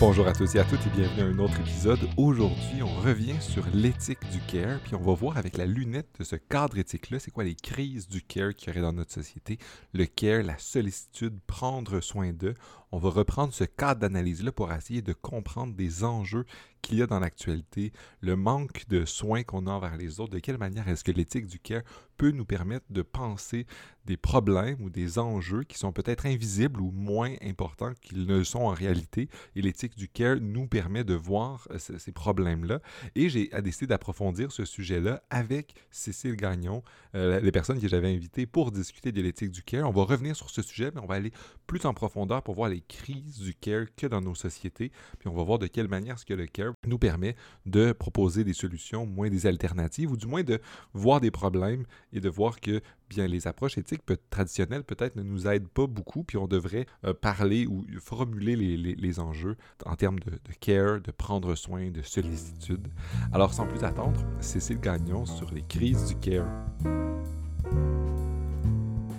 Bonjour à tous et à toutes et bienvenue à un autre épisode. Aujourd'hui, on revient sur l'éthique du care, puis on va voir avec la lunette de ce cadre éthique-là, c'est quoi les crises du care qu'il y aurait dans notre société. Le care, la sollicitude, prendre soin d'eux. On va reprendre ce cadre d'analyse-là pour essayer de comprendre des enjeux qu'il y a dans l'actualité, le manque de soins qu'on a envers les autres, de quelle manière est-ce que l'éthique du care peut nous permettre de penser des problèmes ou des enjeux qui sont peut-être invisibles ou moins importants qu'ils ne sont en réalité. Et l'éthique du care nous permet de voir euh, ces problèmes-là. Et j'ai décidé d'approfondir ce sujet-là avec Cécile Gagnon, euh, les personnes que j'avais invitées pour discuter de l'éthique du care. On va revenir sur ce sujet, mais on va aller plus en profondeur pour voir les crises du care que dans nos sociétés. Puis on va voir de quelle manière ce que le care nous permet de proposer des solutions, moins des alternatives, ou du moins de voir des problèmes et de voir que bien les approches éthiques traditionnelles peut-être ne nous aident pas beaucoup, puis on devrait euh, parler ou formuler les, les, enjeux en termes de, de, care, de prendre soin, de sollicitude. Alors sans plus attendre, Cécile Gagnon sur les crises du care.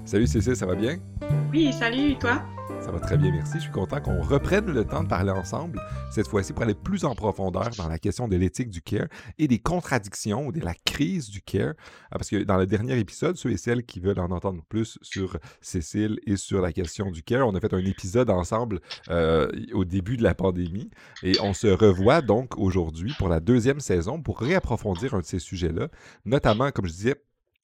Salut Cécile, ça va bien? Oui, salut, toi? Ça va très bien, merci. Je suis content qu'on reprenne le temps de parler ensemble, cette fois-ci pour aller plus en profondeur dans la question de l'éthique du care et des contradictions ou de la crise du care. Ah, parce que dans le dernier épisode, ceux et celles qui veulent en entendre plus sur Cécile et sur la question du care, on a fait un épisode ensemble euh, au début de la pandémie et on se revoit donc aujourd'hui pour la deuxième saison pour réapprofondir un de ces sujets-là, notamment, comme je disais,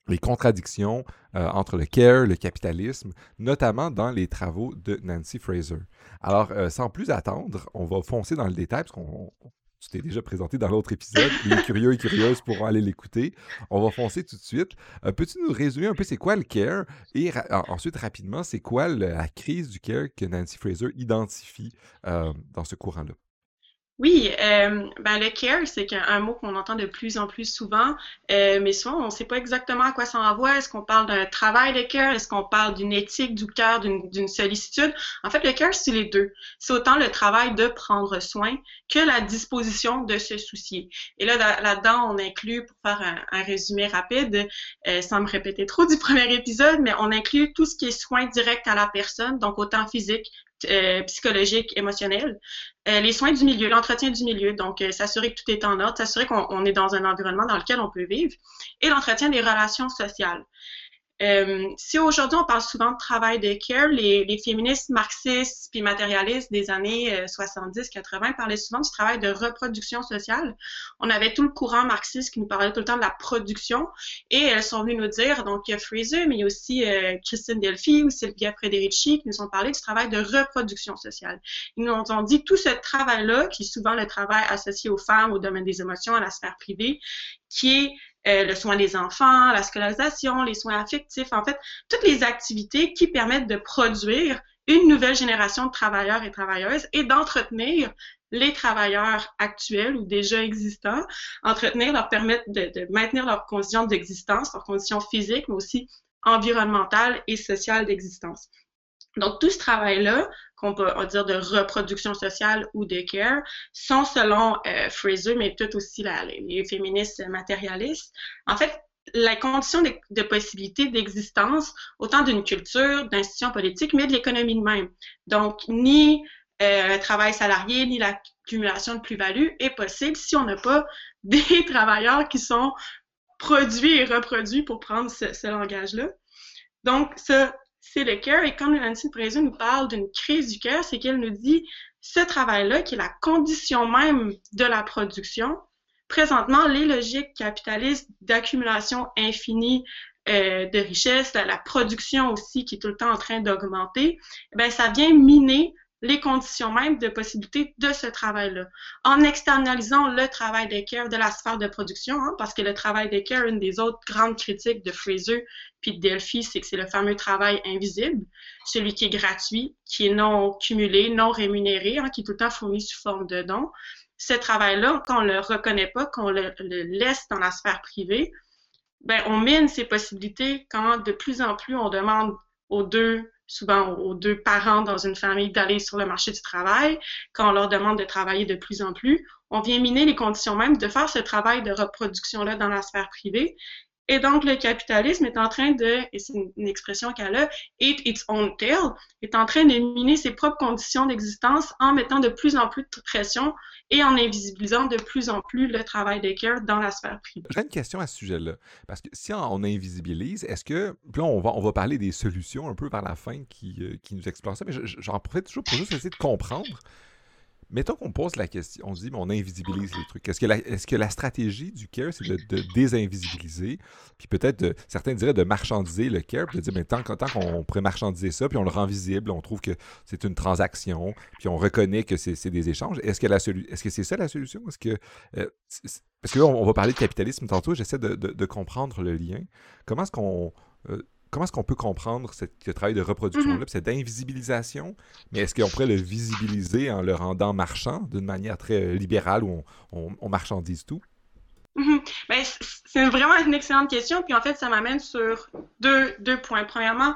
les contradictions euh, entre le care, le capitalisme, notamment dans les travaux de Nancy Fraser. Alors, euh, sans plus attendre, on va foncer dans le détail, parce qu'on tu t'es déjà présenté dans l'autre épisode. Les curieux et curieuses pourront aller l'écouter. On va foncer tout de suite. Euh, peux-tu nous résumer un peu c'est quoi le care? Et ensuite rapidement c'est quoi la crise du care que Nancy Fraser identifie dans ce courant-là? Oui, euh, ben le care, c'est un mot qu'on entend de plus en plus souvent, euh, mais souvent on ne sait pas exactement à quoi ça envoie. Est-ce qu'on parle d'un travail de cœur? Est-ce qu'on parle d'une éthique du cœur, d'une sollicitude? En fait, le care, c'est les deux. C'est autant le travail de prendre soin que la disposition de se soucier. Et là, là-dedans, on inclut, pour faire un, résumé rapide, euh, sans me répéter trop du premier épisode, mais on inclut tout ce qui est soin direct à la personne, donc autant physique euh, psychologique, émotionnel. Euh, les soins du milieu, l'entretien du milieu, donc euh, s'assurer que tout est en ordre, s'assurer qu'on est dans un environnement dans lequel on peut vivre, et l'entretien des relations sociales. Euh, si aujourd'hui on parle souvent de travail de care, les, les féministes marxistes puis matérialistes des années 70-80 euh, parlaient souvent du travail de reproduction sociale. On avait tout le courant marxiste qui nous parlait tout le temps de la production et elles sont venues nous dire, donc il Fraser, mais aussi euh, Christine Delphi ou Sylvia Frederici qui nous ont parlé du travail de reproduction sociale. Ils nous ont dit tout ce travail-là, qui est souvent le travail associé aux femmes, au domaine des émotions, à la sphère privée, qui est euh, le soin des enfants, la scolarisation, les soins affectifs, en fait, toutes les activités qui permettent de produire une nouvelle génération de travailleurs et travailleuses et d'entretenir les travailleurs actuels ou déjà existants, entretenir, leur permettre de, de maintenir leurs conditions d'existence, leurs conditions physiques, mais aussi environnementales et sociales d'existence. Donc, tout ce travail-là, qu'on peut dire de reproduction sociale ou de care, sont selon euh, Fraser, mais tout aussi les, féministes matérialistes, en fait, la condition de, possibilité d'existence autant d'une culture, d'institutions politiques, mais de l'économie de même. Donc, ni euh, travail salarié, ni l'accumulation de plus-value est possible si on n'a pas des travailleurs qui sont produits et reproduits pour prendre ce, ce langage-là. Donc, ça, c'est le cœur. Et quand Nancy Fraser nous parle d'une crise du cœur, c'est qu'elle nous dit ce travail-là, qui est la condition même de la production, présentement, les logiques capitalistes d'accumulation infinie euh, de richesses, la, la, production aussi qui est tout le temps en train d'augmenter, ben ça vient miner les conditions même de possibilité de ce travail-là. En externalisant le travail des care de la sphère de production, hein, parce que le travail des care, une des autres grandes critiques de Fraser puis de Delphi, c'est que c'est le fameux travail invisible, celui qui est gratuit, qui est non cumulé, non rémunéré, hein, qui est tout le temps fourni sous forme de dons. Ce travail-là, qu'on le reconnaît pas, qu'on le, le laisse dans la sphère privée, ben, on mine ces possibilités quand de plus en plus on demande aux deux souvent aux deux parents dans une famille d'aller sur le marché du travail, quand on leur demande de travailler de plus en plus, on vient miner les conditions même de faire ce travail de reproduction-là dans la sphère privée. Et donc, le capitalisme est en train de, et c'est une, expression qu'elle a, eat its own tail, est en train de miner ses propres conditions d'existence en mettant de plus en plus de pression et en invisibilisant de plus en plus le travail des care dans la sphère privée. J'ai une question à ce sujet-là. Parce que si on invisibilise, est-ce que. Là, on va, on va parler des solutions un peu par la fin qui, euh, qui nous explorent ça, mais j'en profite toujours pour juste essayer de comprendre Mettons qu'on pose la question, on se dit, mais on invisibilise les trucs. Est-ce que, est-ce que la stratégie du care, c'est de, désinvisibiliser, puis peut-être, certains diraient de marchandiser le care, puis de dire, mais tant, tant qu'on pourrait marchandiser ça, puis on le rend visible, on trouve que c'est une transaction, puis on reconnaît que c'est, des échanges. Est-ce que, c'est ça la solution? Est-ce que, euh, parce que on, va parler de capitalisme tantôt, j'essaie de, comprendre le lien. Comment est-ce qu'on... Euh, comment est-ce qu'on peut comprendre ce travail de reproduction-là, mm-hmm. cette invisibilisation, mais est-ce qu'on pourrait le visibiliser en le rendant marchand d'une manière très euh, libérale où on, marchandise tout? Mm-hmm. Ben, c'est vraiment une excellente question. Puis en fait, ça m'amène sur deux, deux points. Premièrement,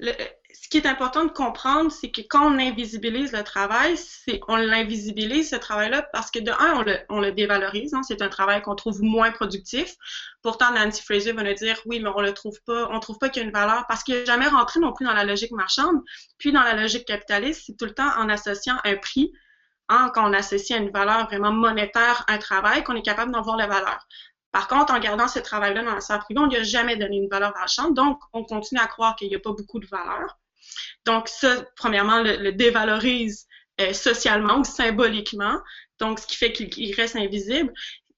le, ce qui est important de comprendre, c'est que quand on invisibilise le travail, c'est on l'invisibilise ce travail-là parce que de un, on le, on le dévalorise. Hein, c'est un travail qu'on trouve moins productif. Pourtant, Nancy Fraser va nous dire oui, mais on le trouve pas, on trouve pas qu'il y a une valeur parce qu'il n'est jamais rentré non plus dans la logique marchande. Puis dans la logique capitaliste, c'est tout le temps en associant un prix. Hein, quand on associe une valeur vraiment monétaire un travail, qu'on est capable d'en voir la valeur. Par contre, en gardant ce travail-là dans la sphère privée, on lui a jamais donné une valeur marchande, donc on continue à croire qu'il n'y a pas beaucoup de valeur. Donc ça, premièrement, le, dévalorise euh, socialement ou symboliquement, donc ce qui fait qu'il reste invisible.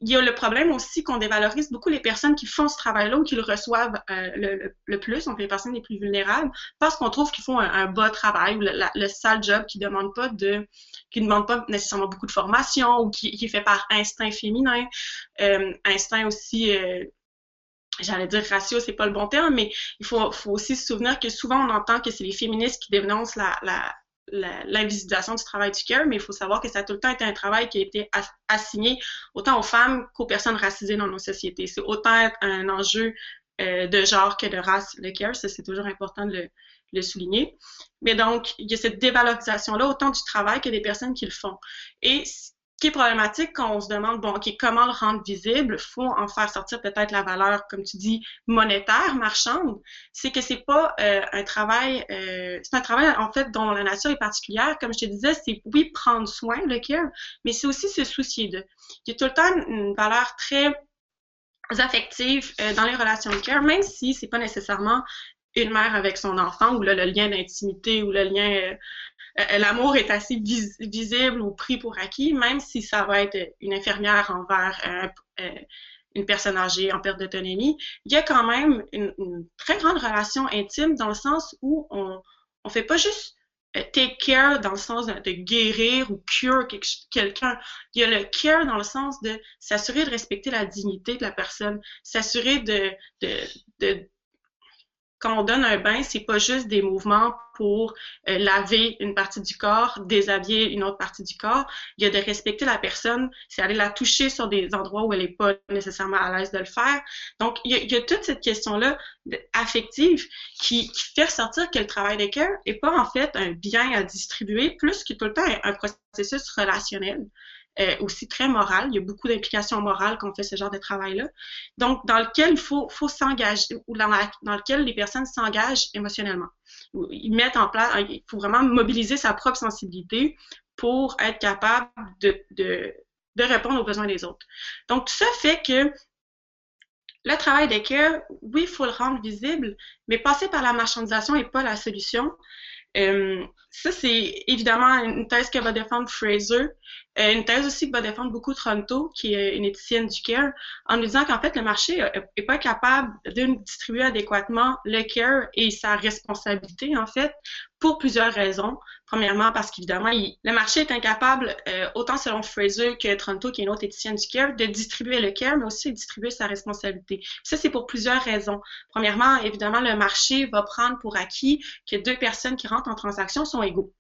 Il y a le problème aussi qu'on dévalorise beaucoup les personnes qui font ce travail-là ou qui le reçoivent euh, le, plus, donc les personnes les plus vulnérables, parce qu'on trouve qu'ils font un, bas travail ou le, sale job qui demande pas de, qui demande pas nécessairement beaucoup de formation ou qui, qui est fait par instinct féminin, euh, instinct aussi j'allais dire ratio, c'est pas le bon terme, mais il faut, faut, aussi se souvenir que souvent on entend que c'est les féministes qui dénoncent la, la l'invisibilisation du travail du cœur, mais il faut savoir que ça a tout le temps été un travail qui a été assigné autant aux femmes qu'aux personnes racisées dans nos sociétés. C'est autant un enjeu euh, de genre que de race, le care, ça c'est toujours important de le, le, souligner. Mais donc, il y a cette dévalorisation-là autant du travail que des personnes qui le font. Et qui est problématique quand on se demande, bon, OK, comment le rendre visible? faut en faire sortir peut-être la valeur, comme tu dis, monétaire, marchande. C'est que c'est pas euh, un travail, euh, c'est un travail, en fait, dont la nature est particulière. Comme je te disais, c'est, oui, prendre soin, le care, mais c'est aussi se soucier de. Il y a tout le temps une valeur très affective euh, dans les relations de care, même si c'est pas nécessairement une mère avec son enfant, ou là, le lien d'intimité, ou le lien euh, l'amour est assez visible ou pris pour acquis, même si ça va être une infirmière envers euh, euh, une personne âgée en perte d'autonomie, il y a quand même une, très grande relation intime dans le sens où on ne fait pas juste take care dans le sens de, guérir ou cure quelqu'un. Il y a le care dans le sens de s'assurer de respecter la dignité de la personne, s'assurer de, de, de quand on donne un bain, c'est pas juste des mouvements pour euh, laver une partie du corps, déshabiller une autre partie du corps. Il y a de respecter la personne, c'est aller la toucher sur des endroits où elle n'est pas nécessairement à l'aise de le faire. Donc, il y a, toute cette question-là affective qui, fait ressortir que le travail des cœurs n'est pas en fait un bien à distribuer, plus que tout le temps un processus relationnel. Euh, aussi très moral. Il y a beaucoup d'implications morales quand on fait ce genre de travail-là. Donc, dans lequel il faut, faut s'engager, ou dans, dans, lequel les personnes s'engagent émotionnellement. Ils mettent en place, il faut vraiment mobiliser sa propre sensibilité pour être capable de, de, de répondre aux besoins des autres. Donc, tout ça fait que le travail cœurs, oui, il faut le rendre visible, mais passer par la marchandisation n'est pas la solution. Euh, ça, c'est évidemment une thèse que va défendre Fraser, euh, une thèse aussi que va défendre beaucoup Toronto, qui est une éthicienne du care, en nous disant qu'en fait, le marché n'est pas capable de distribuer adéquatement le care et sa responsabilité, en fait, pour plusieurs raisons. Premièrement, parce qu'évidemment, le marché est incapable, euh, autant selon Fraser que Toronto, qui est une autre éthicienne du care, de distribuer le care, mais aussi de distribuer sa responsabilité. ça, c'est pour plusieurs raisons. Premièrement, évidemment, le marché va prendre pour acquis que deux personnes qui rentrent en transaction sont égaux.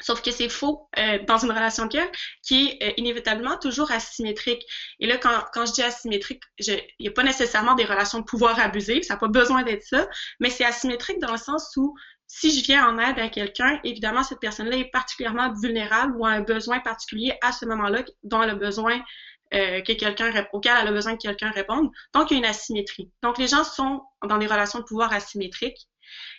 Sauf que c'est faux euh, dans une relation de cœur qui est euh, inévitablement toujours asymétrique. Et là, quand, quand je dis asymétrique, il n'y a pas nécessairement des relations de pouvoir abusives, ça n'a pas besoin d'être ça, mais c'est asymétrique dans le sens où si je viens en aide à quelqu'un, évidemment, cette personne-là est particulièrement vulnérable ou a un besoin particulier à ce moment-là dont elle a besoin euh, que quelqu'un auquel elle a besoin que quelqu'un réponde. Donc, il y a une asymétrie. Donc, les gens sont dans des relations de pouvoir asymétriques.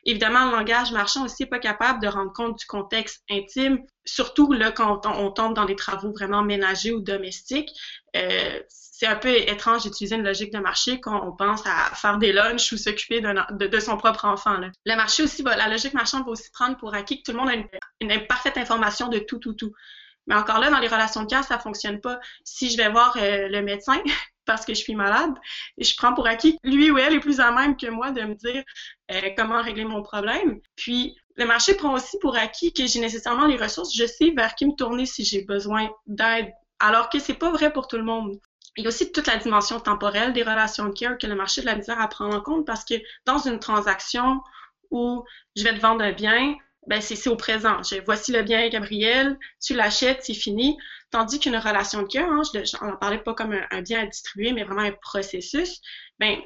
Évidemment, le langage marchand aussi n'est pas capable de rendre compte du contexte intime, surtout là, quand on, tombe dans des travaux vraiment ménagers ou domestiques. Euh, c'est un peu étrange d'utiliser une logique de marché quand on pense à faire des lunchs ou s'occuper de, son propre enfant. Le aussi, la logique marchande va aussi prendre pour acquis que tout le monde a une, parfaite information de tout, tout, tout. Mais encore là, dans les relations de cœur, ça fonctionne pas. Si je vais voir euh, le médecin, parce que je suis malade. Et je prends pour acquis lui ou elle est plus à même que moi de me dire euh, comment régler mon problème. Puis le marché prend aussi pour acquis que j'ai nécessairement les ressources. Je sais vers qui me tourner si j'ai besoin d'aide. Alors que c'est pas vrai pour tout le monde. Il y a aussi toute la dimension temporelle des relations de care que le marché de la misère à prendre en compte parce que dans une transaction où je vais te vendre un bien, ben c'est au présent. Je, voici le bien, Gabriel, tu l'achètes, c'est fini. Tandis qu'une relation de cœur, hein, je n'en parlais pas comme un, bien à distribuer, mais vraiment un processus, ben,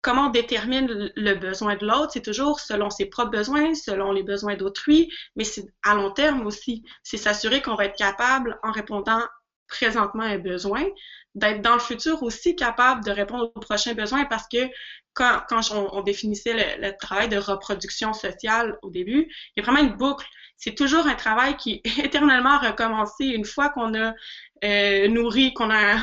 comment on détermine le besoin de l'autre, c'est toujours selon ses propres besoins, selon les besoins d'autrui, mais c'est à long terme aussi. C'est s'assurer qu'on va être capable, en répondant présentement à un besoin, d'être dans le futur aussi capable de répondre aux prochains besoins parce que quand, on, définissait le, travail de reproduction sociale au début, il y a vraiment une boucle c'est toujours un travail qui est éternellement recommencé une fois qu'on a euh, nourri, qu'on a,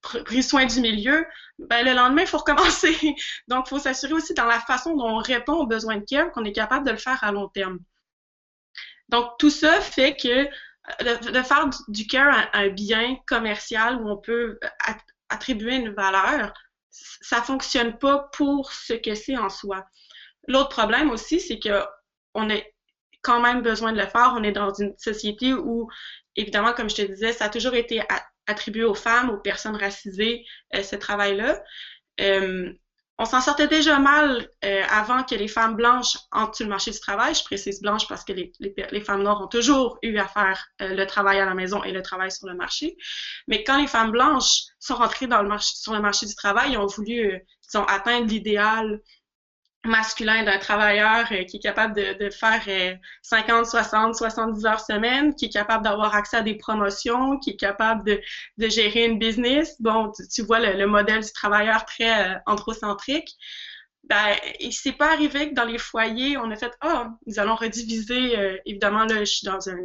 pris soin du milieu, ben, le lendemain, il faut recommencer. Donc, il faut s'assurer aussi dans la façon dont on répond aux besoins de care qu'on est capable de le faire à long terme. Donc, tout ça fait que de, faire du care un, bien commercial où on peut attribuer une valeur, ça fonctionne pas pour ce que c'est en soi. L'autre problème aussi, c'est que on est quand même besoin de le faire. On est dans une société où, évidemment, comme je te disais, ça a toujours été attribué aux femmes, aux personnes racisées, euh, ce travail-là. Euh, on s'en sortait déjà mal euh, avant que les femmes blanches entrent sur le marché du travail. Je précise blanche parce que les, les, femmes noires ont toujours eu à faire le travail à la maison et le travail sur le marché. Mais quand les femmes blanches sont rentrées dans le marché, sur le marché du travail, ils ont voulu, disons, atteindre l'idéal masculin d'un travailleur euh, qui est capable de, faire 50, 60, 70 heures semaine, qui est capable d'avoir accès à des promotions, qui est capable de, gérer une business. Bon, tu, vois le, modèle du travailleur très euh, androcentrique. Ben, il s'est pas arrivé que dans les foyers, on a fait ah, nous allons rediviser. Euh, évidemment, là, je suis dans un,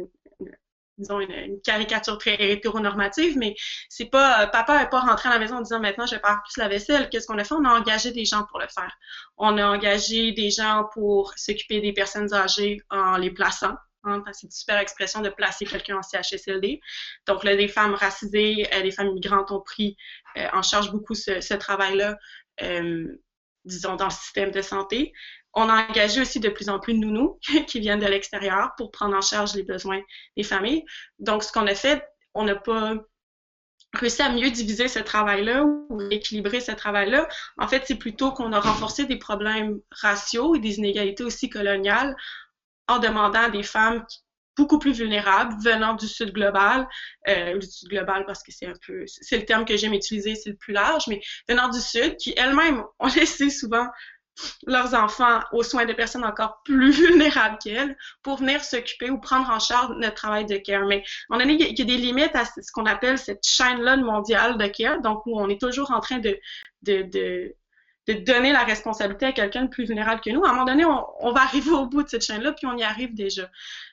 disons, une, caricature très hétéronormative, mais c'est pas, euh, papa n'est pas rentré à la maison en disant maintenant je vais faire plus la vaisselle. Qu'est-ce qu'on a fait? On a engagé des gens pour le faire. On a engagé des gens pour s'occuper des personnes âgées en les plaçant. Hein, c'est une super expression de placer quelqu'un en CHSLD. Donc là, les femmes racisées, euh, les femmes migrantes ont pris euh, en charge beaucoup ce, ce travail-là, disons, dans le système de santé. On a engagé aussi de plus en plus de nounous qui viennent de l'extérieur pour prendre en charge les besoins des familles. Donc, ce qu'on a fait, on n'a pas réussi à mieux diviser ce travail-là ou équilibrer ce travail-là. En fait, c'est plutôt qu'on a renforcé des problèmes raciaux et des inégalités aussi coloniales en demandant à des femmes beaucoup plus vulnérables venant du sud global, euh, du sud global parce que c'est un peu, c'est le terme que j'aime utiliser, c'est le plus large, mais venant du sud, qui elles-mêmes ont laissé souvent leurs enfants aux soins de personnes encore plus vulnérables qu'elles pour venir s'occuper ou prendre en charge notre travail de care. Mais moment donné, il y a des limites à ce qu'on appelle cette chaîne-là mondiale de care, donc où on est toujours en train de, de, de, de donner la responsabilité à quelqu'un de plus vulnérable que nous. À un moment donné, on, on va arriver au bout de cette chaîne-là, puis on y arrive déjà.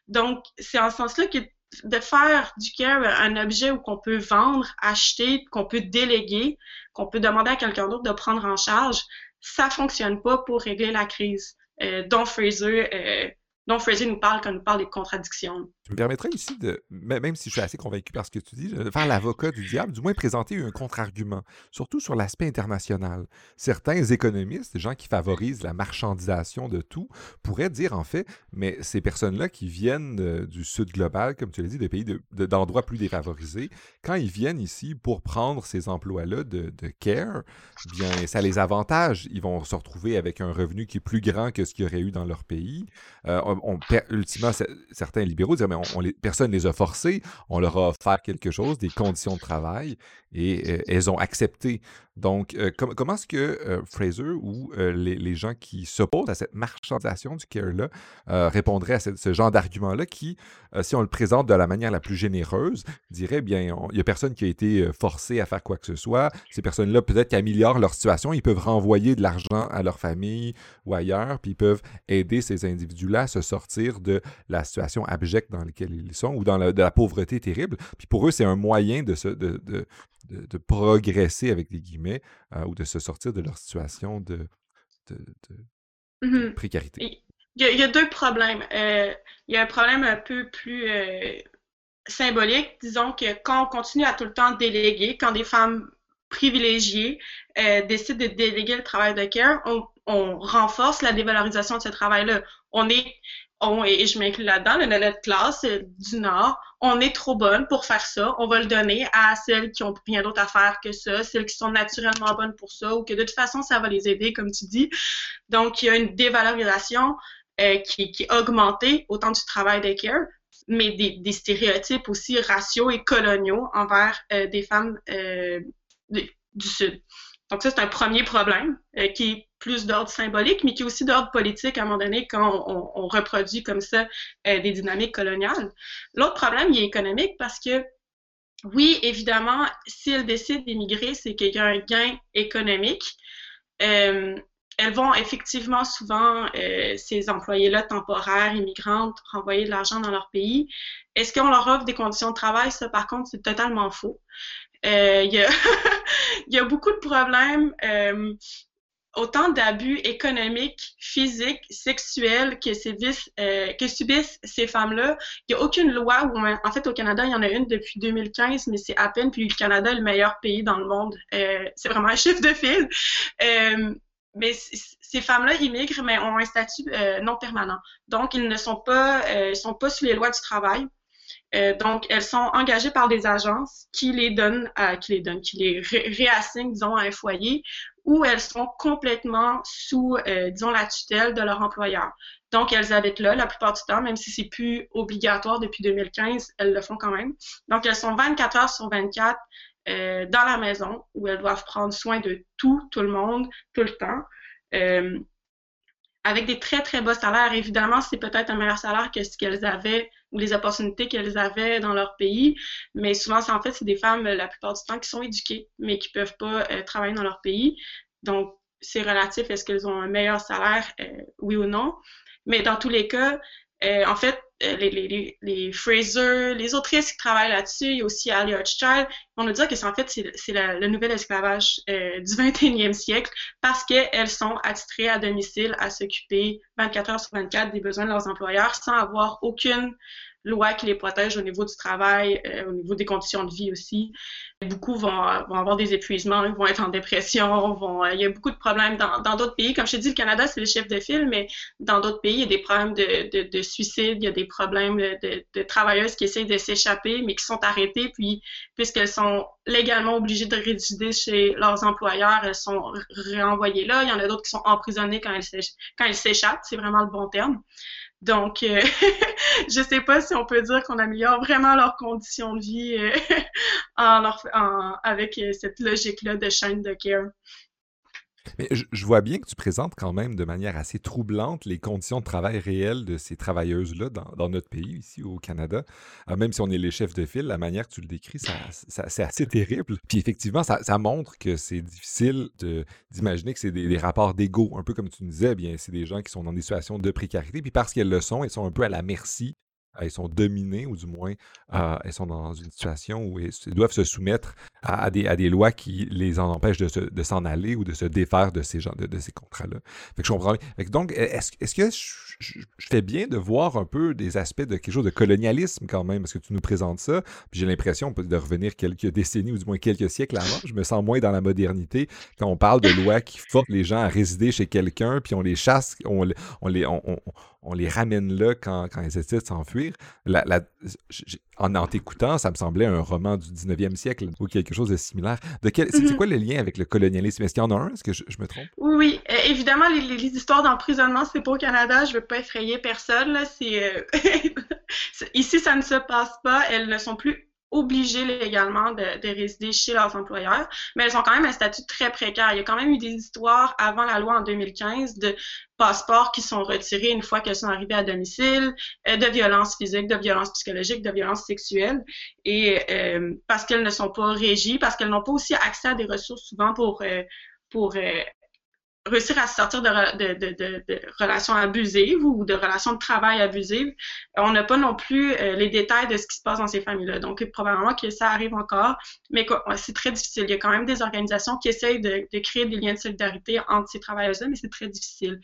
Donc, c'est en ce sens-là que de faire du care un objet où qu'on peut vendre, acheter, qu'on peut déléguer, qu'on peut demander à quelqu'un d'autre de prendre en charge, ça fonctionne pas pour régler la crise euh, dont Fraser euh, dont Fraser nous parle quand nous parle des contradictions. Je me permettrais ici de, même si je suis assez convaincu par ce que tu dis, de faire l'avocat du diable, du moins présenter un contre-argument, surtout sur l'aspect international. Certains économistes, des gens qui favorisent la marchandisation de tout, pourraient dire en fait, mais ces personnes-là qui viennent euh, du sud global, comme tu l'as dit, des pays d'endroits de, plus défavorisés, quand ils viennent ici pour prendre ces emplois-là de, de, care, bien ça les avantage. Ils vont se retrouver avec un revenu qui est plus grand que ce qu'ils auraient eu dans leur pays. Euh, on, ultimement, certains libéraux diraient, mais personne ne les a forcés, on leur a offert quelque chose, des conditions de travail, et euh, elles ont accepté. Donc, euh, comment est-ce que euh, Fraser ou les, gens qui s'opposent à cette marchandisation du care-là répondraient à ce, genre d'argument-là qui, si on le présente de la manière la plus généreuse, dirait, bien, il n'y a personne qui a été forcé à faire quoi que ce soit. Ces personnes-là, peut-être améliorent leur situation, ils peuvent renvoyer de l'argent à leur famille ou ailleurs, puis ils peuvent aider ces individus-là à se sortir de la situation abjecte dans laquelle ils sont ou dans la, de la pauvreté terrible. Puis pour eux, c'est un moyen de, se, de, de, progresser avec des guillemets euh, ou de se sortir de leur situation de, mmh précarité. Il y, a, deux problèmes. Euh, il y a un problème un peu plus euh, symbolique. Disons que quand on continue à tout le temps déléguer, quand des femmes privilégiées décident de déléguer le travail de care, on, on renforce la dévalorisation de ce travail-là. On est et je m'inclus là-dedans, le notre classe euh, du Nord, on est trop bonne pour faire ça. On va le donner à celles qui ont rien d'autre à faire que ça, celles qui sont naturellement bonnes pour ça, ou que de toute façon, ça va les aider, comme tu dis. Donc, il y a une dévalorisation euh, qui, qui est augmentée, autant du travail des care, mais des, stéréotypes aussi raciaux et coloniaux envers euh, des femmes du Sud. Donc ça, c'est un premier problème qui est plus d'ordre symbolique, mais qui est aussi d'ordre politique à un moment donné quand on, reproduit comme ça euh, des dynamiques coloniales. L'autre problème, il est économique parce que oui, évidemment, s'ils décident d'émigrer, c'est qu'il y a un gain économique. Euh, elles vont effectivement souvent, euh, ces employés-là temporaires, immigrantes, renvoyer de l'argent dans leur pays. Est-ce qu'on leur offre des conditions de travail? Ça, par contre, c'est totalement faux. Il y, a beaucoup de problèmes autant d'abus économiques, physiques, sexuels que, euh, subissent ces femmes-là. Il n'y a aucune loi en fait, au Canada, il y en a une depuis 2015, mais c'est à peine, puis le Canada est le meilleur pays dans le monde. Euh, c'est vraiment un chiffre de fil. Euh, mais ces femmes-là immigrent, mais ont un statut non permanent. Donc, ils ne sont pas, sont pas sous les lois du travail. Donc, elles sont engagées par des agences qui les donnent, qui les donnent, qui les réassignent, disons, à un foyer ou elles sont complètement sous, euh, disons, la tutelle de leur employeur. Donc, elles habitent là la plupart du temps, même si c'est plus obligatoire depuis 2015, elles le font quand même. Donc, elles sont 24 heures sur 24 euh, dans la maison où elles doivent prendre soin de tout, tout le monde, tout le temps. Euh, avec des très, très bas salaires. Évidemment, c'est peut-être un meilleur salaire que ce qu'elles avaient ou les opportunités qu'elles avaient dans leur pays. Mais souvent, en fait, c'est des femmes, la plupart du temps, qui sont éduquées, mais qui peuvent pas euh, travailler dans leur pays. Donc, c'est relatif. Est-ce qu'elles ont un meilleur salaire, euh, oui ou non? Mais dans tous les cas, euh, en fait, les, les, les, Fraser, les autrices qui travaillent là-dessus, il y a aussi Ali Hochschild, on nous dit que c'est en fait c'est le nouvel esclavage euh, du 21e siècle parce qu'elles sont attitrées à domicile à s'occuper 24 heures sur 24 des besoins de leurs employeurs sans avoir aucune loi qui les protège au niveau du travail, euh, au niveau des conditions de vie aussi. Beaucoup vont, avoir des épuisements, vont être en dépression, vont, euh, il y a beaucoup de problèmes dans d'autres pays. Comme je te dis, le Canada, c'est le chef de file, mais dans d'autres pays, il y a des problèmes de, de, de suicide, il y a des problèmes de, travailleuses qui essayent de s'échapper, mais qui sont arrêtées, puis puisqu'elles sont légalement obligées de résider chez leurs employeurs, elles sont réenvoyées là. Il y en a d'autres qui sont emprisonnées quand elles s'échappent, c'est vraiment le bon terme. Donc, euh, je sais pas si on peut dire qu'on améliore vraiment leurs conditions de vie euh, avec euh, cette logique-là de chaîne de care. Mais je, vois bien que tu présentes quand même de manière assez troublante les conditions de travail réelles de ces travailleuses-là dans, notre pays, ici au Canada. Euh, même si on est les chefs de file, la manière que tu le décris, c'est assez terrible. Puis effectivement, ça, montre que c'est difficile d'imaginer que c'est des, rapports d'ego. Un peu comme tu disais, bien, c'est des gens qui sont dans des situations de précarité. Puis parce qu'elles le sont, elles sont un peu à la merci elles sont dominées, ou du moins, euh, elles sont dans une situation où elles doivent se soumettre à, des, lois qui les en empêchent de, s'en aller ou de se défaire de ces, gens, de, ces contrats-là. Donc, est-ce est que je, fais bien de voir un peu des aspects de quelque chose de colonialisme quand même, parce que tu nous présentes ça, puis j'ai l'impression de revenir quelques décennies ou du moins quelques siècles avant. Je me sens moins dans la modernité quand on parle de lois qui forcent les gens à résider chez quelqu'un, puis on les chasse, on, les, les ramène là quand, quand ils essaient de s'enfuir. en, t'écoutant, ça me semblait un roman du 19e siècle ou quelque chose de similaire. De quel, c'est, mm-hmm. quoi le lien avec le colonialisme? Est-ce qu'il y en a un? Est-ce que je, me trompe? Oui, évidemment, les, les, histoires d'emprisonnement, c'est pas au Canada. Je veux pas effrayer personne. Là. Euh, ici, ça ne se passe pas. Elles ne sont plus obligées légalement de, de, résider chez leurs employeurs, mais elles ont quand même un statut très précaire. Il y a quand même eu des histoires avant la loi en 2015 de passeports qui sont retirés une fois qu'elles sont arrivées à domicile, euh, de violences physiques, de violences psychologiques, de violences sexuelles, et euh, parce qu'elles ne sont pas régies, parce qu'elles n'ont pas aussi accès à des ressources souvent pour euh, pour réussir à sortir de, de, de, de, relations abusives ou de relations de travail abusives, on n'a pas non plus euh, les détails de ce qui se passe dans ces familles-là. Donc, probablement que ça arrive encore, mais c'est très difficile. Il y a quand même des organisations qui essayent de, créer des liens de solidarité entre ces travailleuses-là, mais c'est très difficile.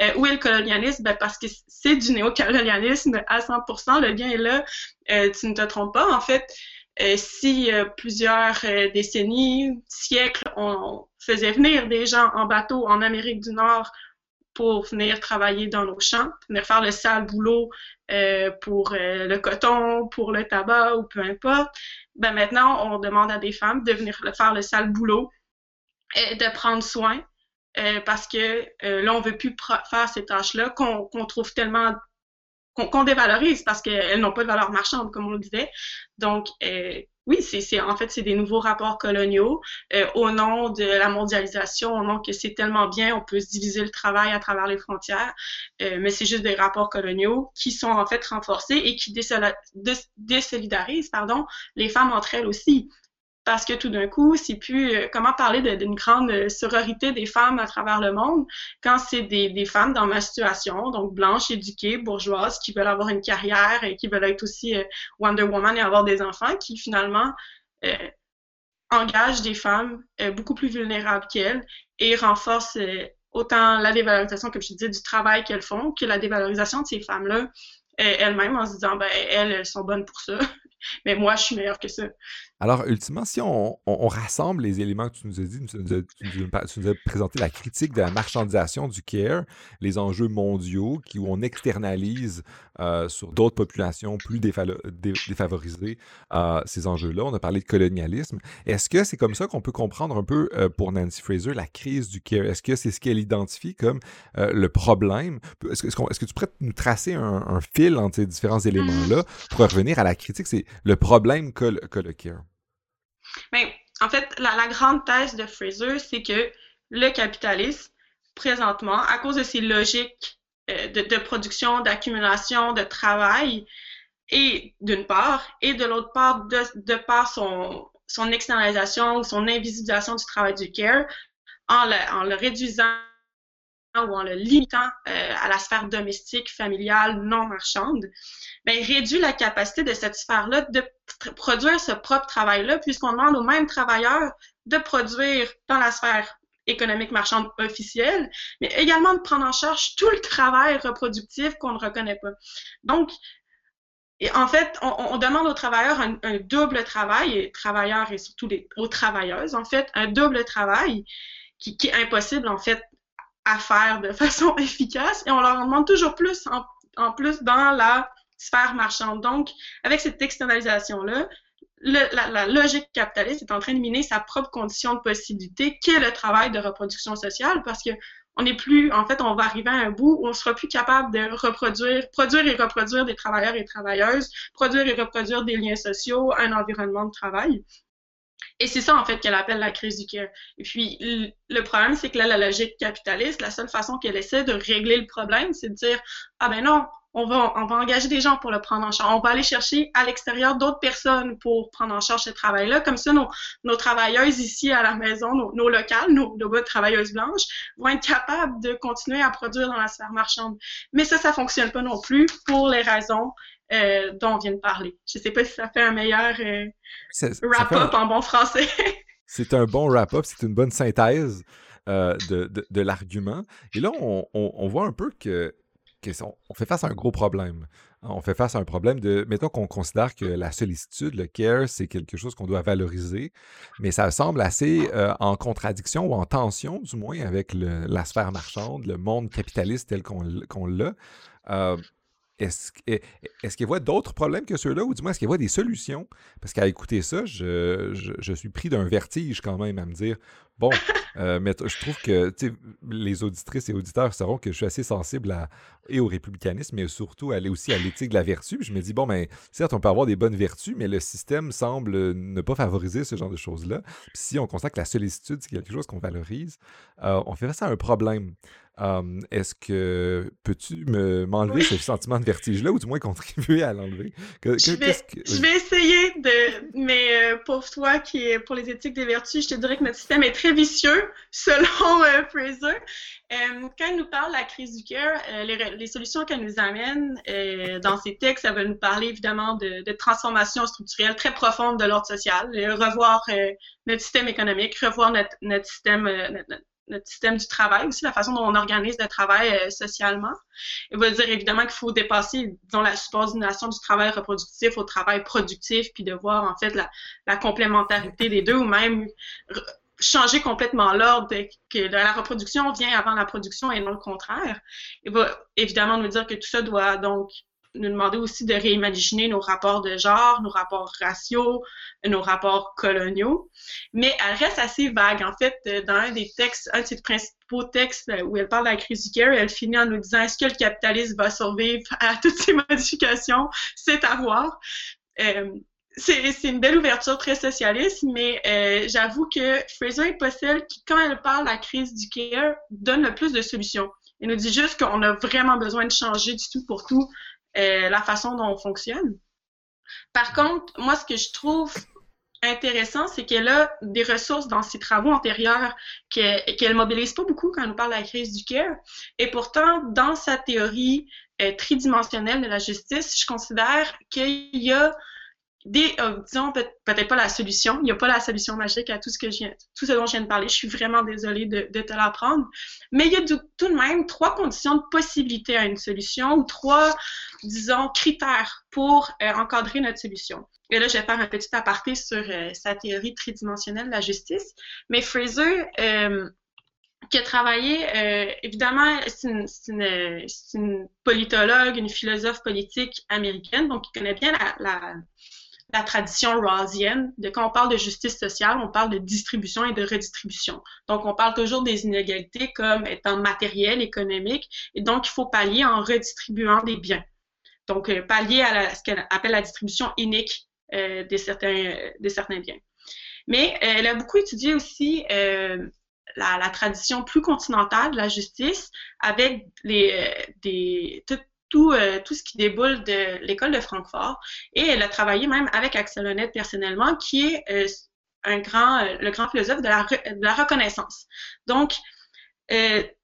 Euh, où est le colonialisme? Ben, parce que c'est du néocolonialisme à 100% Le lien est là. Euh, tu ne te trompes pas. En fait, si plusieurs décennies, siècles, on, faisait venir des gens en bateau en Amérique du Nord pour venir travailler dans nos champs, venir faire le sale boulot euh, pour euh, le coton, pour le tabac ou peu importe. Ben maintenant, on demande à des femmes de venir faire le sale boulot et de prendre soin euh, parce que là, on veut plus faire ces tâches-là qu'on trouve tellement qu'on dévalorise parce qu'elles n'ont pas de valeur marchande, comme on le disait. Donc, oui, c'est en fait c'est des nouveaux rapports coloniaux euh, au nom de la mondialisation, au nom que c'est tellement bien, on peut se diviser le travail à travers les frontières, euh, mais c'est juste des rapports coloniaux qui sont en fait renforcés et qui désolidarisent pardon les femmes entre elles aussi parce que tout d'un coup, c'est plus euh, comment parler d'une grande euh, sororité des femmes à travers le monde quand c'est des, des, femmes dans ma situation, donc blanches, éduquées, bourgeoises, qui veulent avoir une carrière et qui veulent être aussi euh, Wonder Woman et avoir des enfants, qui finalement engagent des femmes beaucoup plus vulnérables qu'elles et renforcent autant la dévalorisation, comme je te disais, du travail qu'elles font, que la dévalorisation de ces femmes-là elles-mêmes en se disant, ben, elles, elles sont bonnes pour ça, mais moi, je suis meilleure que ça. Alors, ultimement, si on, rassemble les éléments que tu nous as dit, tu nous as, présenté la critique de la marchandisation du care, les enjeux mondiaux qui, où on externalise euh, sur d'autres populations plus défavorisées euh, ces enjeux-là. On a parlé de colonialisme. Est-ce que c'est comme ça qu'on peut comprendre un peu euh, pour Nancy Fraser la crise du care? Est-ce que c'est ce qu'elle identifie comme le problème? Est-ce que, tu pourrais nous tracer un, fil entre ces différents éléments-là pour revenir à la critique? C'est le problème que le care. Mais ben, en fait, la, grande thèse de Fraser, c'est que le capitalisme, présentement, à cause de ses logiques euh, de, production, d'accumulation, de travail, et d'une part, et de l'autre part, de, par son, externalisation son invisibilisation du travail du care, en le réduisant ou en le limitant euh, à la sphère domestique, familiale, non marchande, ben, réduit la capacité de cette sphère-là de produire ce propre travail-là, puisqu'on demande aux mêmes travailleurs de produire dans la sphère économique marchande officielle, mais également de prendre en charge tout le travail reproductif qu'on ne reconnaît pas. Donc, en fait, on, demande aux travailleurs un, double travail, et travailleurs et surtout les, aux travailleuses, en fait, un double travail qui, qui est impossible, en fait, à faire de façon efficace et on leur en demande toujours plus en, plus dans la sphère marchande. Donc, avec cette externalisation-là, la, la, logique capitaliste est en train de miner sa propre condition de possibilité, qui est le travail de reproduction sociale, parce que on n'est plus, en fait, on va arriver à un bout où on sera plus capable de reproduire, produire et reproduire des travailleurs et travailleuses, produire et reproduire des liens sociaux, un environnement de travail. Et c'est ça, en fait, qu'elle appelle la crise du care. Et puis, le problème, c'est que là, la logique capitaliste, la seule façon qu'elle essaie de régler le problème, c'est de dire, ah ben non, on va, on va engager des gens pour le prendre en charge. On va aller chercher à l'extérieur d'autres personnes pour prendre en charge ce travail-là. Comme ça, nos, nos travailleuses ici à la maison, nos, nos locales, nos, nos travailleuses blanches, vont être capables de continuer à produire dans la sphère marchande. Mais ça, ça fonctionne pas non plus pour les raisons euh, dont on vient de parler. Je ne sais pas si ça fait un meilleur euh, wrap-up en bon français. c'est un bon wrap-up, c'est une bonne synthèse euh, de, l'argument. Et là, on, voit un peu que, on fait face à un gros problème. On fait face à un problème de, mettons qu'on considère que la sollicitude, le care, c'est quelque chose qu'on doit valoriser, mais ça semble assez en contradiction ou en tension, du moins, avec la sphère marchande, le monde capitaliste tel qu'on l'a. Est-ce est qu'elle voit d'autres problèmes que ceux-là, ou du moins est-ce qu'elle voit des solutions? Parce qu'à écouter ça, je, je, suis pris d'un vertige quand même à me dire, bon, euh, mais je trouve que les auditrices et auditeurs sauront que je suis assez sensible à, et au républicanisme, mais surtout à, aussi à l'éthique de la vertu. je me dis, bon, mais ben, certes, on peut avoir des bonnes vertus, mais le système semble ne pas favoriser ce genre de choses-là. si on constate que la sollicitude, c'est quelque chose qu'on valorise, euh, on fait ça un problème. Est-ce que peux-tu m'enlever ce sentiment de vertige-là ou du moins contribuer à l'enlever? je, vais, essayer de. Mais euh, pour toi qui est pour les éthiques des vertus, je te dirais que notre système est très vicieux, selon euh, Fraser. quand il nous parle de la crise du cœur, euh, les, solutions qu'elle nous amène dans ses textes, elle va nous parler évidemment de, de transformation structurelle très profonde de l'ordre social, revoir notre système économique, revoir notre, notre système, notre, notre système du travail, aussi la façon dont on organise le travail euh, socialement. Il va dire évidemment qu'il faut dépasser, disons, la subordination du travail reproductif au travail productif, puis de voir en fait la, la complémentarité des deux, ou même changer complètement l'ordre, que la reproduction vient avant la production et non le contraire. Il va évidemment nous dire que tout ça doit donc nous demander aussi de réimaginer nos rapports de genre, nos rapports raciaux, nos rapports coloniaux. Mais elle reste assez vague. En fait, euh, dans un des textes, un de ses principaux textes euh, où elle parle de la crise du care, elle finit en nous disant est-ce que le capitalisme va survivre à toutes ces modifications? C'est à voir. Euh, c'est une belle ouverture très socialiste, mais j'avoue que Fraser est pas celle qui, quand elle parle de la crise du care, donne le plus de solutions. Elle nous dit juste qu'on a vraiment besoin de changer du tout pour tout euh, la façon dont on fonctionne. Par contre, moi, ce que je trouve intéressant, c'est qu'elle a des ressources dans ses travaux antérieurs qu'elle ne mobilise pas beaucoup quand on nous parle de la crise du cœur. Et pourtant, dans sa théorie euh, tridimensionnelle de la justice, je considère qu'il y a des, euh, disons peut-être pas la solution, il n'y a pas la solution magique à tout ce que je viens, tout ce dont je viens de parler. Je suis vraiment désolée de, de te l'apprendre, mais il y a tout de même trois conditions de possibilité à une solution ou trois, disons, critères pour euh, encadrer notre solution. Et là, je vais faire un petit aparté sur euh, sa théorie tridimensionnelle de la justice. Mais Fraser, qui a travaillé, évidemment, c'est une, une, une, politologue, une philosophe politique américaine, donc il connaît bien la, la la tradition rawlsienne. De quand on parle de justice sociale, on parle de distribution et de redistribution. Donc, on parle toujours des inégalités comme étant matérielles, économiques, et donc il faut pallier en redistribuant des biens. Donc, euh, pallier à, ce qu'elle appelle la distribution inique euh, de, certains, de certains biens. Mais euh, elle a beaucoup étudié aussi la, la, tradition plus continentale de la justice avec les, des, tout, euh, tout ce qui déboule de l'école de Francfort. Et elle a travaillé même avec Axel Honneth personnellement, qui est euh, un grand, euh, le grand philosophe de la, reconnaissance. Donc,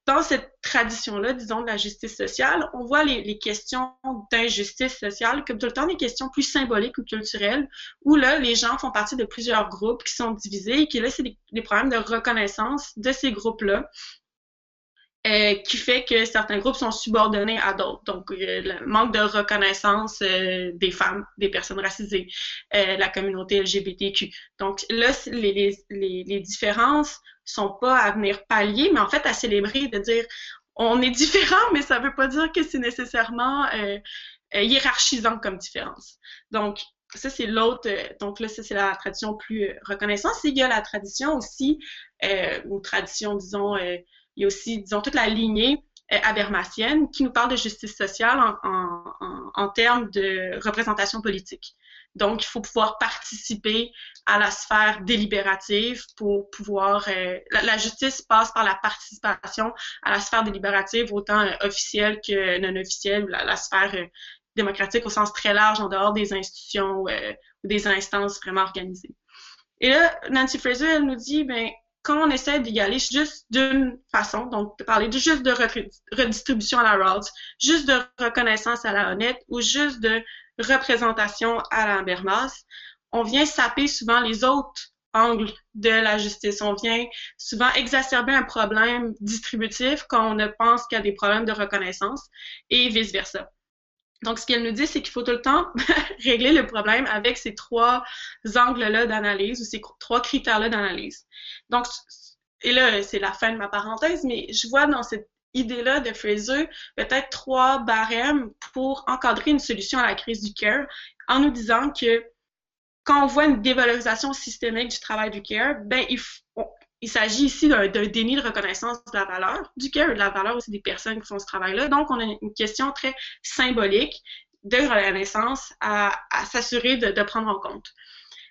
dans cette tradition-là, disons, de la justice sociale, on voit les, questions d'injustice sociale comme tout le temps des questions plus symboliques ou culturelles, où là, les gens font partie de plusieurs groupes qui sont divisés et que là, c'est des, des problèmes de reconnaissance de ces groupes-là euh, qui fait que certains groupes sont subordonnés à d'autres. Donc, euh, le manque de reconnaissance euh, des femmes, des personnes racisées, la communauté LGBTQ. Donc, là, les, les, les, les, différences sont pas à venir pallier, mais en fait à célébrer, de dire on est différent, mais ça veut pas dire que c'est nécessairement hiérarchisant comme différence. Donc, ça, c'est l'autre. donc là, ça, c'est la tradition plus reconnaissance. Il y a la tradition aussi, euh, ou tradition, disons, il y a aussi, disons, toute la lignée euh, habermasienne qui nous parle de justice sociale en, termes de représentation politique. Donc, il faut pouvoir participer à la sphère délibérative pour pouvoir... Euh, la, justice passe par la participation à la sphère délibérative, autant euh, officielle que non officielle, la, sphère démocratique au sens très large, en dehors des institutions ou des instances vraiment organisées. Et là, Nancy Fraser, elle nous dit, ben, quand on essaie d'y aller juste d'une façon, donc de parler juste de redistribution à la Rawls, juste de reconnaissance à la honnête ou juste de représentation à la Bermas, on vient saper souvent les autres angles de la justice. On vient souvent exacerber un problème distributif quand on ne pense a des problèmes de reconnaissance et vice-versa. Donc, ce qu'elle nous dit, c'est qu'il faut tout le temps régler le problème avec ces trois angles-là d'analyse ou ces trois critères-là d'analyse. Donc, et là, c'est la fin de ma parenthèse, mais je vois dans cette idée-là de Fraser, peut-être trois barèmes pour encadrer une solution à la crise du care, en nous disant que quand on voit une dévalorisation systémique du travail du care, ben il, il s'agit ici d'un déni de reconnaissance de la valeur du care de la valeur aussi des personnes qui font ce travail-là. Donc, on a une question très symbolique de reconnaissance à, à s'assurer de, de, prendre en compte.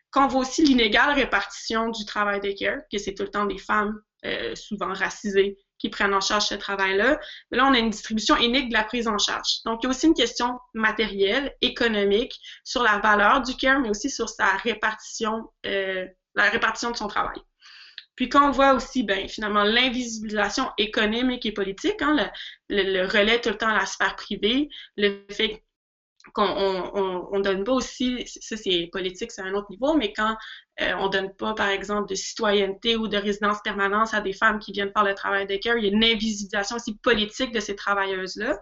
Quand on voit aussi l'inégale répartition du travail des care, que c'est tout le temps des femmes euh, souvent racisées qui prennent en charge ce travail-là. Là, on a une distribution inique de la prise en charge. Donc, il y a aussi une question matérielle, économique, sur la valeur du care, mais aussi sur sa répartition, euh, la répartition de son travail. Puis quand on voit aussi, ben, finalement, l'invisibilisation économique et politique, hein, le, le, relais tout le temps à la sphère privée, le fait qu'on on, on, donne pas aussi, ça c'est politique, c'est un autre niveau, mais quand euh, on donne pas, par exemple, de citoyenneté ou de résidence permanente à des femmes qui viennent faire le travail de cœur, il y a une invisibilisation aussi politique de ces travailleuses-là,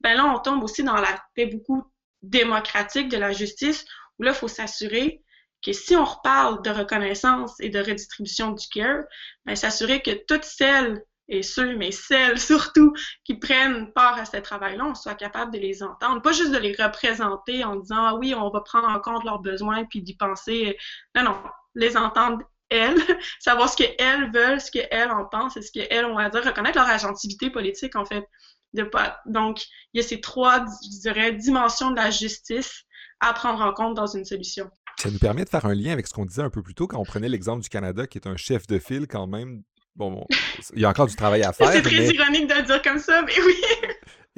ben là, on tombe aussi dans l'aspect beaucoup démocratique de la justice, où là, il faut s'assurer que si on reparle de reconnaissance et de redistribution du care, ben, s'assurer que toutes celles et ceux, mais celles surtout, qui prennent part à ce travail-là, on soit capable de les entendre, pas juste de les représenter en disant ah oui, on va prendre en compte leurs besoins puis d'y penser. Non, non, les entendre elles, savoir ce qu'elles veulent, ce qu'elles en pensent et ce qu'elles ont à dire, reconnaître leur agentivité politique en fait. De. Donc, il y a ces trois, je dirais, dimensions de la justice à prendre en compte dans une solution. Ça nous permet de faire un lien avec ce qu'on disait un peu plus tôt quand on prenait l'exemple du Canada, qui est un chef de file quand même Bon, il y a encore du travail à faire. C'est très ironique de le dire comme ça, mais oui.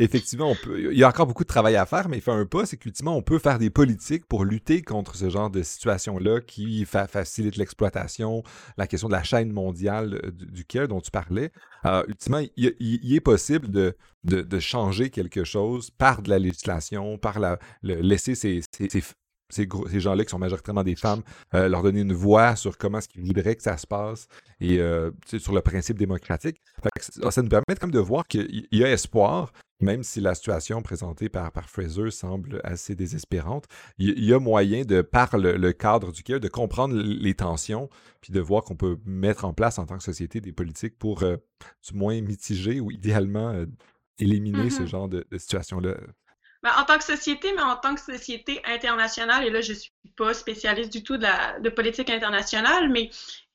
Effectivement, on peut, il y a encore beaucoup de travail à faire, mais il fait un pas, c'est qu'ultimement, on peut faire des politiques pour lutter contre ce genre de situation-là qui fa facilite l'exploitation, la question de la chaîne mondiale euh, du, du dont tu parlais. Alors, ultimement, il, est possible de, de, de, changer quelque chose par de la législation, par la, le, laisser ces, ces, ces, ces gens-là qui sont majoritairement des femmes, euh, leur donner une voix sur comment est-ce qu'ils voudraient que ça se passe et euh, sur le principe démocratique. ça, nous permet comme de voir qu'il y a espoir, même si la situation présentée par, par Fraser semble assez désespérante. Il, y a moyen de, par le, cadre du CARE, de comprendre les tensions, puis de voir qu'on peut mettre en place en tant que société des politiques pour euh, du moins mitiger ou idéalement éliminer ce mm-hmm. genre de, de situation-là. Ben, en tant que société, mais en tant que société internationale, et là, je suis pas spécialiste du tout de, la, de politique internationale, mais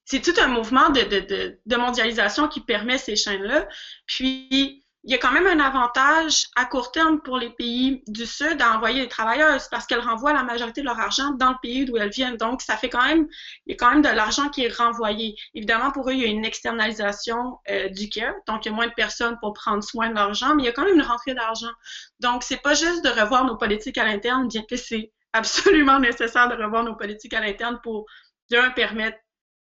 c'est tout un mouvement de, de, de mondialisation qui permet ces chaînes-là. Puis, il y a quand même un avantage à court terme pour les pays du Sud à envoyer des travailleuses parce qu'elles renvoient la majorité de leur argent dans le pays d'où elles viennent. Donc, ça fait quand même, il y a quand même de l'argent qui est renvoyé. Évidemment, pour eux, il y a une externalisation euh, du care, donc il y a moins de personnes pour prendre soin de l'argent, mais il y a quand même une rentrée d'argent. Donc, c'est pas juste de revoir nos politiques à l'interne, bien que c'est absolument nécessaire de revoir nos politiques à l'interne pour, d'un, permettre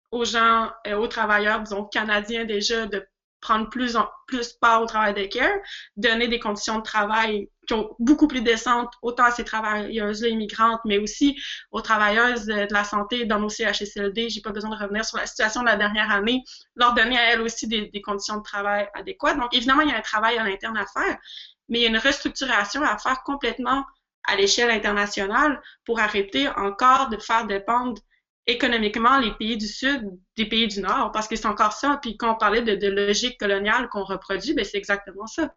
aux gens, euh, aux travailleurs, disons, canadiens déjà, de prendre plus, en, plus part au travail de care, donner des conditions de travail qui sont beaucoup plus décentes, autant à ces travailleuses-là immigrantes, mais aussi aux travailleuses de, la santé dans nos CHSLD. J'ai pas besoin de revenir sur la situation de la dernière année, leur donner à elles aussi des, des conditions de travail adéquates. Donc, évidemment, il y a un travail à l'interne à faire, mais il y a une restructuration à faire complètement à l'échelle internationale pour arrêter encore de faire dépendre économiquement les pays du Sud des pays du Nord, parce que c'est encore ça. Puis quand on parlait de, logique coloniale qu'on reproduit, ben c'est exactement ça.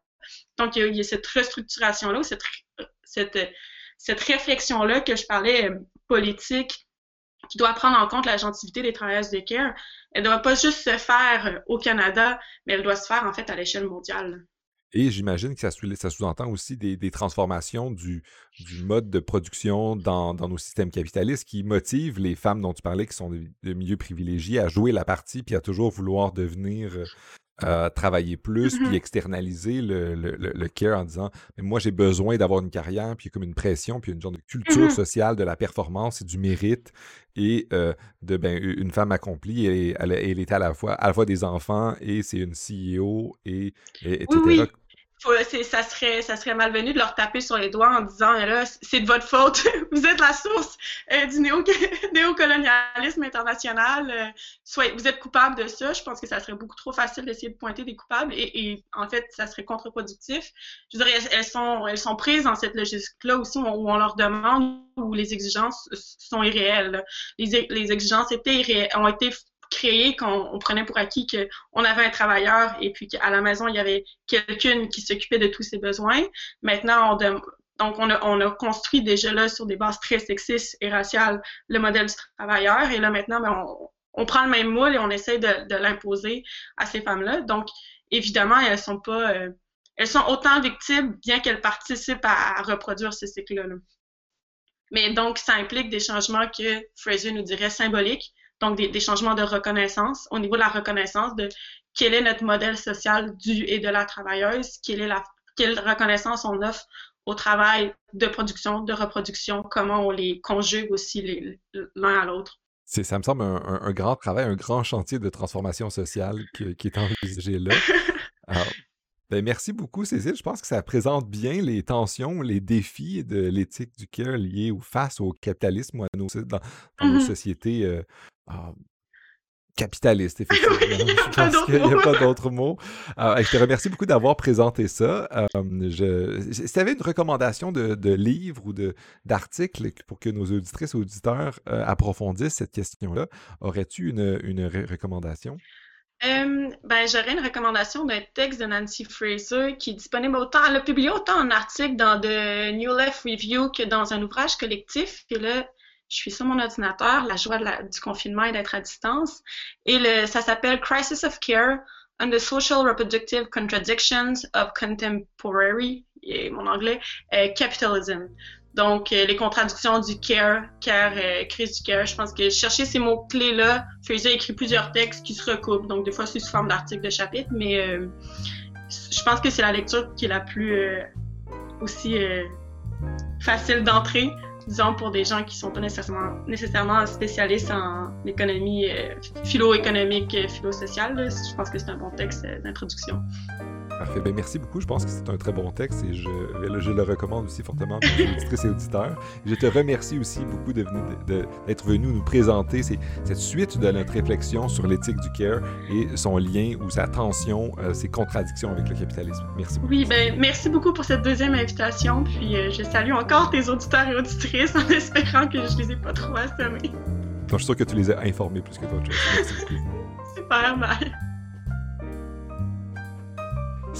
Donc, il y a, cette restructuration-là, cette, cette, cette réflexion-là que je parlais euh, politique, qui doit prendre en compte la gentilité des travailleurs de care. Elle ne doit pas juste se faire euh, au Canada, mais elle doit se faire en fait à l'échelle mondiale. Et j'imagine que ça, sous-entend aussi des, transformations du, mode de production dans, nos systèmes capitalistes qui motivent les femmes dont tu parlais, qui sont de, milieux privilégiés, à jouer la partie puis à toujours vouloir devenir euh, travailler plus, puis mm-hmm. externaliser le, le, care en disant mais moi j'ai besoin d'avoir une carrière, puis il y a comme une pression, puis une genre de culture mm-hmm. sociale de la performance et du mérite et euh, de ben, une femme accomplie, et elle, elle, est à la fois à la fois des enfants et c'est une CEO et, etc ça serait ça serait malvenu de leur taper sur les doigts en disant là c'est de votre faute vous êtes la source euh, du néo néocolonialisme international euh, soit vous êtes coupable de ça. Je pense que ça serait beaucoup trop facile d'essayer de pointer des coupables et, en fait ça serait contre-productif. Je dirais elles sont elles sont prises dans cette logique là aussi où on, leur demande où les exigences sont irréelles les, les exigences étaient ont été créé qu'on prenait pour acquis qu'on avait un travailleur et puis qu'à la maison, il y avait quelqu'une qui s'occupait de tous ses besoins. Maintenant, on, donc, on a, on a, construit déjà là sur des bases très sexistes et raciales le modèle du travailleur. Et là, maintenant, ben, on, on, prend le même moule et on essaie de, de l'imposer à ces femmes-là. Donc, évidemment, elles sont pas, euh, elles sont autant victimes, bien qu'elles participent à, reproduire ce cycle-là. Mais donc, ça implique des changements que Fraser nous dirait symboliques, donc des, des, changements de reconnaissance au niveau de la reconnaissance de quel est notre modèle social du et de la travailleuse, quelle est la quelle reconnaissance on offre au travail de production, de reproduction, comment on les conjugue aussi l'un à l'autre. Ça me semble un, grand travail, un grand chantier de transformation sociale qui, est envisagé là. ben merci beaucoup, Cécile. Je pense que ça présente bien les tensions, les défis de l'éthique du cœur liés ou face au capitalisme ou à nos, dans, nos mm-hmm. sociétés euh, ah, capitaliste, effectivement. je pense qu'il n'y a pas d'autre mot. Euh, je te remercie beaucoup d'avoir présenté ça. Euh, je... Si tu avais une recommandation de, de livre ou d'article pour que nos auditrices et auditeurs euh, approfondissent cette question-là, aurais-tu une, une recommandation? ben, j'aurais une recommandation d'un texte de Nancy Fraser qui est disponible autant, elle a publié autant en article dans The New Left Review que dans un ouvrage collectif. Et là, je suis sur mon ordinateur, la joie du confinement et d'être à distance. Et ça s'appelle Crisis of Care and the Social Reproductive Contradictions of Contemporary, et mon anglais, euh, Capitalism. Donc, euh, les contradictions du care, care, euh, crise du care. Je pense que chercher ces mots-clés-là, Fraser écrit plusieurs textes qui se recoupent. Donc, des fois, c'est sous forme d'articles de chapitres, mais je pense que c'est la lecture qui est la plus aussi facile d'entrée disons, pour des gens qui ne sont pas nécessairement, nécessairement spécialistes en économie euh, philo-économique, euh, philo-sociale. Je pense que c'est un bon texte euh, d'introduction. Parfait. Ben, merci beaucoup. Je pense que c'est un très bon texte et je, je le recommande aussi fortement les auditrices et auditeurs. Je te remercie aussi beaucoup d'être venu nous présenter cette suite de notre réflexion sur l'éthique du care et son lien ou sa tension, euh, ses contradictions avec le capitalisme. Merci beaucoup. Oui, ben, merci beaucoup pour cette deuxième invitation. Puis euh, je salue encore tes auditeurs et auditrices en espérant que je les ai pas trop assommés. je suis sûr que tu les as informés plus que d'autres choses. Merci beaucoup. Super, bye.